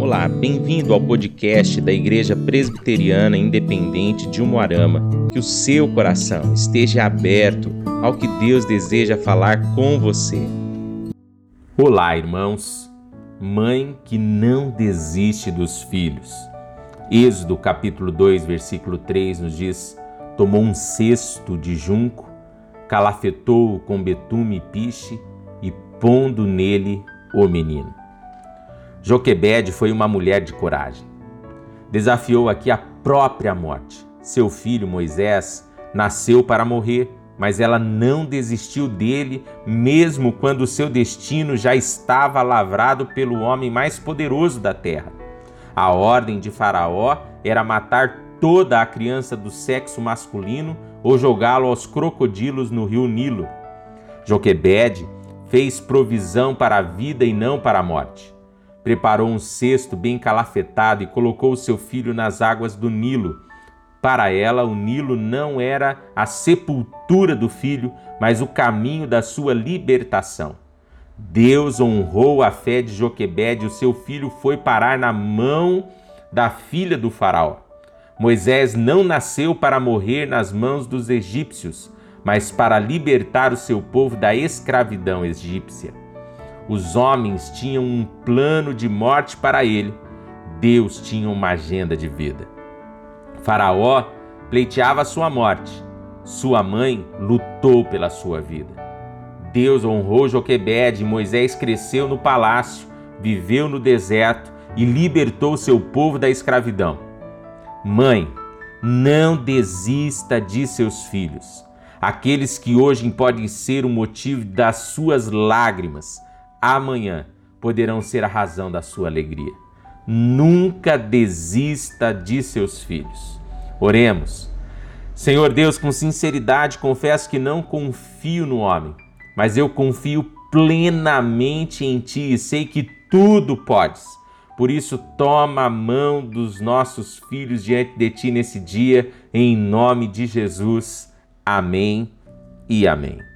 Olá, bem-vindo ao podcast da Igreja Presbiteriana Independente de Umuarama. Que o seu coração esteja aberto ao que Deus deseja falar com você. Olá, irmãos. Mãe que não desiste dos filhos. Êxodo capítulo 2, versículo 3 nos diz: Tomou um cesto de junco, calafetou-o com betume e piche e pondo nele o menino. Joquebede foi uma mulher de coragem. Desafiou aqui a própria morte. Seu filho Moisés nasceu para morrer, mas ela não desistiu dele, mesmo quando seu destino já estava lavrado pelo homem mais poderoso da terra. A ordem de Faraó era matar toda a criança do sexo masculino ou jogá-lo aos crocodilos no rio Nilo. Joquebede fez provisão para a vida e não para a morte. Preparou um cesto bem calafetado e colocou seu filho nas águas do Nilo. Para ela, o Nilo não era a sepultura do filho, mas o caminho da sua libertação. Deus honrou a fé de Joquebede e o seu filho foi parar na mão da filha do faraó. Moisés não nasceu para morrer nas mãos dos egípcios, mas para libertar o seu povo da escravidão egípcia. Os homens tinham um plano de morte para ele, Deus tinha uma agenda de vida. Faraó pleiteava sua morte, sua mãe lutou pela sua vida. Deus honrou Joquebede Moisés cresceu no palácio, viveu no deserto e libertou seu povo da escravidão. Mãe, não desista de seus filhos, aqueles que hoje podem ser o motivo das suas lágrimas amanhã poderão ser a razão da sua alegria. Nunca desista de seus filhos. Oremos. Senhor Deus, com sinceridade, confesso que não confio no homem, mas eu confio plenamente em Ti e sei que tudo podes. Por isso, toma a mão dos nossos filhos diante de Ti nesse dia, em nome de Jesus. Amém e amém.